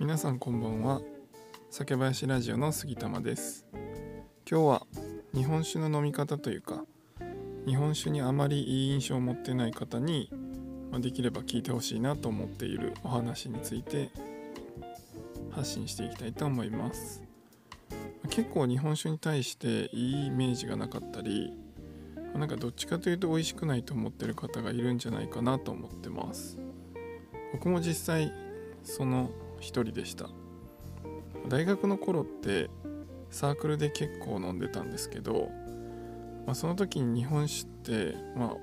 皆さんこんばんは。酒林ラジオの杉玉です。今日は日本酒の飲み方というか日本酒にあまりいい印象を持ってない方にまできれば聞いてほしいなと思っているお話について発信していきたいと思います。結構日本酒に対していいイメージがなかったりなんかどっちかというと美味しくないと思ってる方がいるんじゃないかなと思ってます。僕も実際その一人でした。大学の頃ってサークルで結構飲んでたんですけど、まあ、その時に日本酒ってまあ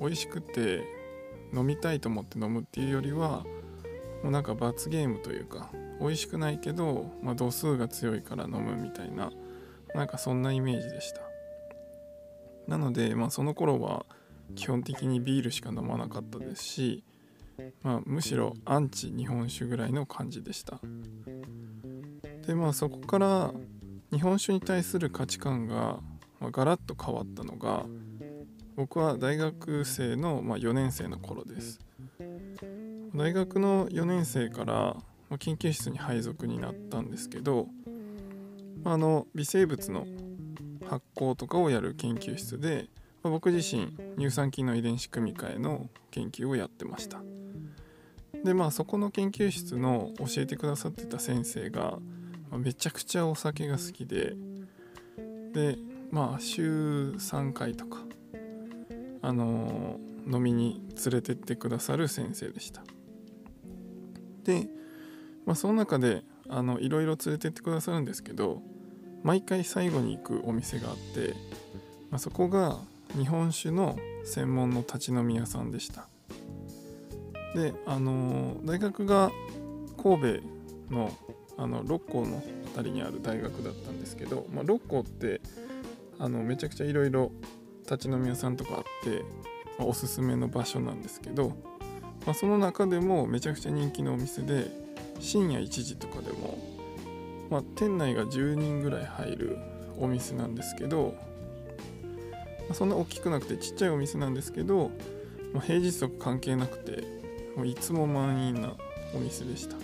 美味しくて飲みたいと思って飲むっていうよりはもうなんか罰ゲームというか美味しくないけど、まあ、度数が強いから飲むみたいななんかそんなイメージでした。なので、まあ、その頃は基本的にビールしか飲まなかったですし、まあ、むしろアンチ日本酒ぐらいの感じでした。でまあそこから日本酒に対する価値観が、ま、ガラッと変わったのが僕は大学生の、まあ、4年生の頃です。大学の4年生から、ま、研究室に配属になったんですけど、あ、の微生物の発酵とかをやる研究室で、ま、僕自身乳酸菌の遺伝子組み換えの研究をやってました。でまあそこの研究室の教えてくださってた先生が、まあ、めちゃくちゃお酒が好きででまあ週3回とかあのー、飲みに連れてってくださる先生でした。で、まあ、その中であのいろいろ連れてってくださるんですけど毎回最後に行くお店があって、まあ、そこが日本酒の専門の立ち飲み屋さんでした。であの大学が神戸のあの六甲の辺りにある大学だったんですけど、まあ、六甲ってあのめちゃくちゃいろいろ立ち飲み屋さんとかあって、まあ、おすすめの場所なんですけど、まあ、その中でもめちゃくちゃ人気のお店で深夜1時とかでもまあ、店内が10人ぐらい入るお店なんですけど、まあ、そんな大きくなくてちっちゃいお店なんですけど、まあ、平日とか関係なくてもういつも満員なお店でした。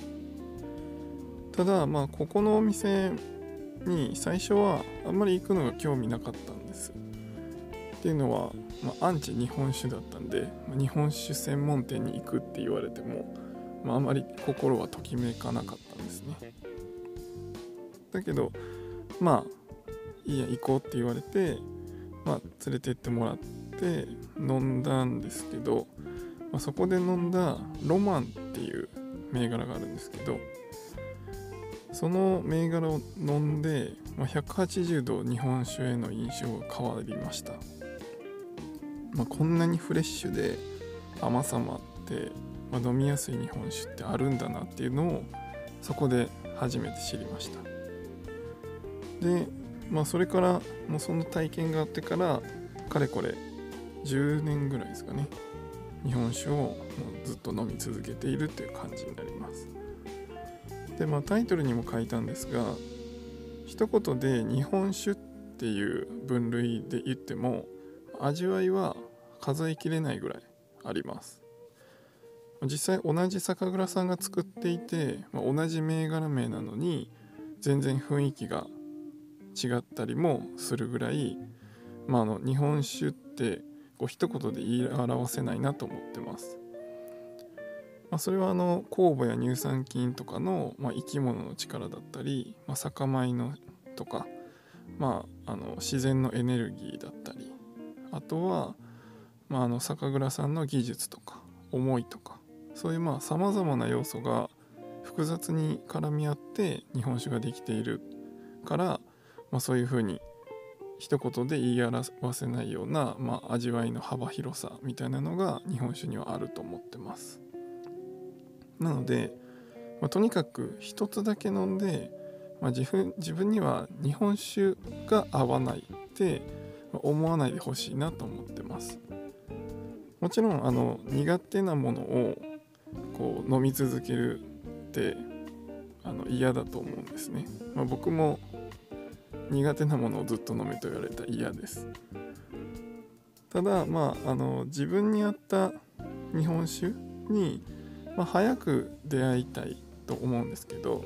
ただまあここのお店に最初はあんまり行くのが興味なかったんです。っていうのは、まあ、アンチ日本酒だったんで、まあ、日本酒専門店に行くって言われても、まあ、あまり心はときめかなかったんですね。だけどまあいいや行こうって言われて、まあ、連れてってもらって飲んだんですけど、まあ、そこで飲んだロマンっていう銘柄があるんですけどその銘柄を飲んで、まあ、180度日本酒への印象が変わりました、まあ、こんなにフレッシュで甘さもあって、まあ、飲みやすい日本酒ってあるんだなっていうのをそこで初めて知りました。でまあそれからもうその体験があってからかれこれ10年ぐらいですかね。日本酒をもうずっと飲み続けているという感じになります。でまあタイトルにも書いたんですが一言で日本酒っていう分類で言っても味わいは数えきれないぐらいあります。実際同じ酒蔵さんが作っていて、まあ、同じ銘柄名なのに全然雰囲気が違ったりもするぐらい、まあ、あの日本酒ってこう一言で言い表せないなと思ってます。まあ、それはあの酵母や乳酸菌とかの、まあ、生き物の力だったり、まあ、酒米のとか、まあ、あの自然のエネルギーだったりあとは、まあ、あの酒蔵さんの技術とか思いとかそういうさまざまな要素が複雑に絡み合って日本酒ができているからまあ、そういうふうに一言で言い表せないような、まあ、味わいの幅広さみたいなのが日本酒にはあると思ってます。なので、まあ、とにかく一つだけ飲んで、まあ、自分自分には日本酒が合わないって思わないでほしいなと思ってます。もちろんあの苦手なものをこう飲み続けるってあの嫌だと思うんですね、まあ、僕も苦手なものをずっと飲めと言われたら嫌ですただまああの自分に合った日本酒に、まあ、早く出会いたいと思うんですけど、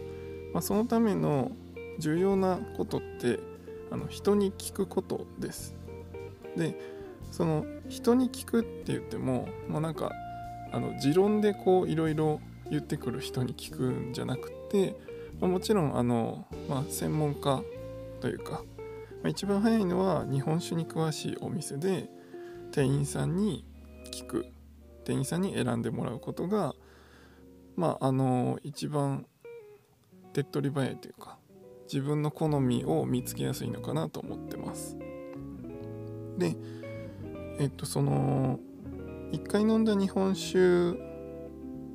まあ、そのための重要なことってあの人に聞くことです。でその人に聞くって言っても、まあ、なんかあの持論でこういろいろ言ってくる人に聞くんじゃなくて、まあ、もちろんあの、まあ、専門家というか、まあ、一番早いのは日本酒に詳しいお店で店員さんに聞く店員さんに選んでもらうことがまああの一番手っ取り早いというか自分の好みを見つけやすいのかなと思ってます。でえっとその一回飲んだ日本酒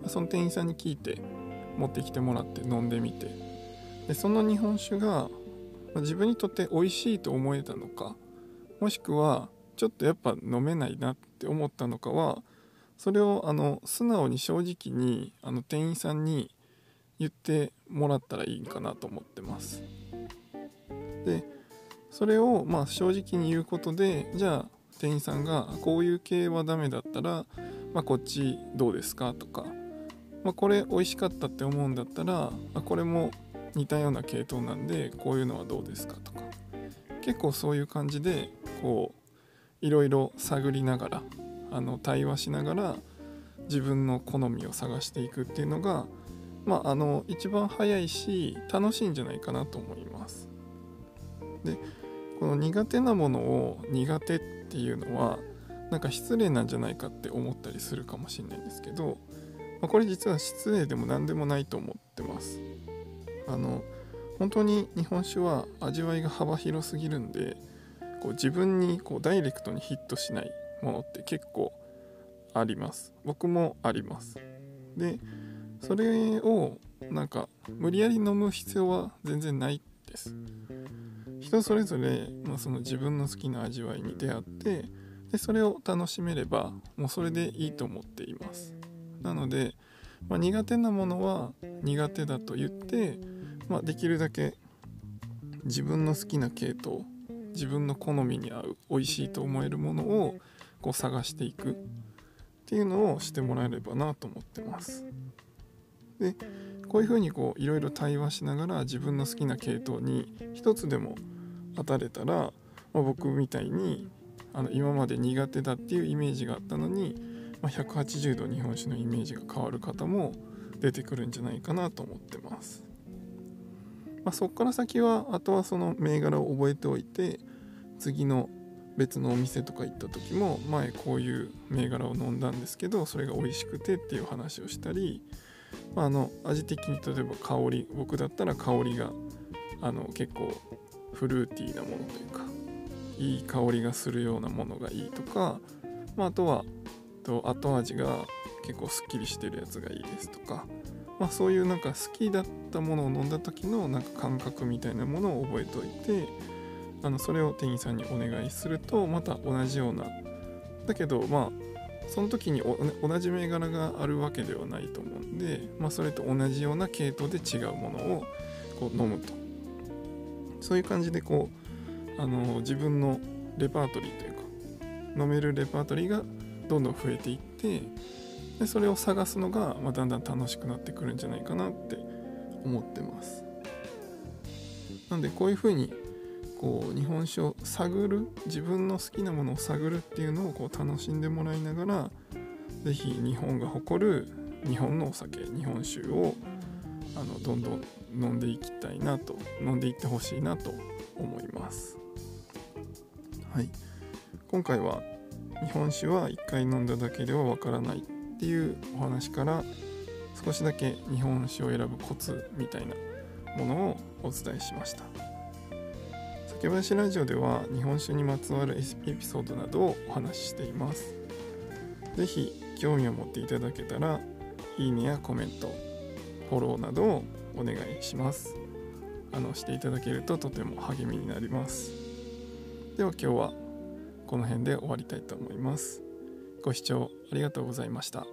その店員さんに聞いて持ってきてもらって飲んでみてでその日本酒がま自分にとって美味しいと思えたのかもしくはちょっとやっぱ飲めないなって思ったのかはそれをあの素直に正直にあの店員さんに言ってもらったらいいかなと思ってます。でそれをまあ正直に言うことでじゃあ店員さんがこういう系はダメだったら、まあ、こっちどうですかとか、まあ、これ美味しかったって思うんだったら、あ、これも似たような系統なんでこういうのはどうですかとか結構そういう感じでこういろいろ探りながらあの対話しながら自分の好みを探していくっていうのがまああの一番早いし楽しいんじゃないかなと思います。でこの苦手なものを苦手っていうのはなんか失礼なんじゃないかって思ったりするかもしれないんですけど、まあ、これ実は失礼でも何でもないと思ってます。あの本当に日本酒は味わいが幅広すぎるんでこう自分にこうダイレクトにヒットしないものって結構あります。僕もあります。でそれをなんか無理やり飲む必要は全然ないです。人それぞれ、まあ、その自分の好きな味わいに出会ってでそれを楽しめればもうそれでいいと思っています。なので、まあ、苦手なものは苦手だと言って、まあ、できるだけ自分の好きな系統自分の好みに合う美味しいと思えるものをこう探していくっていうのをしてもらえればなと思ってます。でこういうふうにこういろいろ対話しながら自分の好きな系統に一つでも当たれたら、まあ、僕みたいにあの今まで苦手だっていうイメージがあったのに、まあ、180度日本酒のイメージが変わる方も出てくるんじゃないかなと思ってます。まあ、そこから先はあとはその銘柄を覚えておいて次の別のお店とか行った時も前こういう銘柄を飲んだんですけどそれが美味しくてっていう話をしたり、まあ、あの味的に例えば香り僕だったら香りがあの結構フルーティーなものというかいい香りがするようなものがいいとか、まあ、あとはと後味が結構すっきりしてるやつがいいですとか、まあ、そういうなんか好きだったものを飲んだ時のなんか感覚みたいなものを覚えておいてあのそれを店員さんにお願いするとまた同じようなだけどまあその時に同じ銘柄があるわけではないと思うんで、まあ、それと同じような系統で違うものをこう飲むと。そういう感じでこうあの自分のレパートリーというか飲めるレパートリーがどんどん増えていってでそれを探すのが、まあ、だんだん楽しくなってくるんじゃないかなって思ってます。なんでこういうふうにこう日本酒を探る自分の好きなものを探るっていうのをこう楽しんでもらいながら是非日本が誇る日本のお酒日本酒をあのどんどん飲んでいきたいなと飲んでいってほしいなと思います。はい。今回は日本酒は1回飲んだだけではわからないっていうお話から少しだけ日本酒を選ぶコツみたいなものをお伝えしました。竹林ラジオでは日本酒にまつわるエピソードなどをお話ししています。是非興味を持っていただけたらいいねやコメント、フォローなどをお願いします。あのしていただけるととても励みになります。では今日はこの辺で終わりたいと思います。ご視聴ありがとうございました。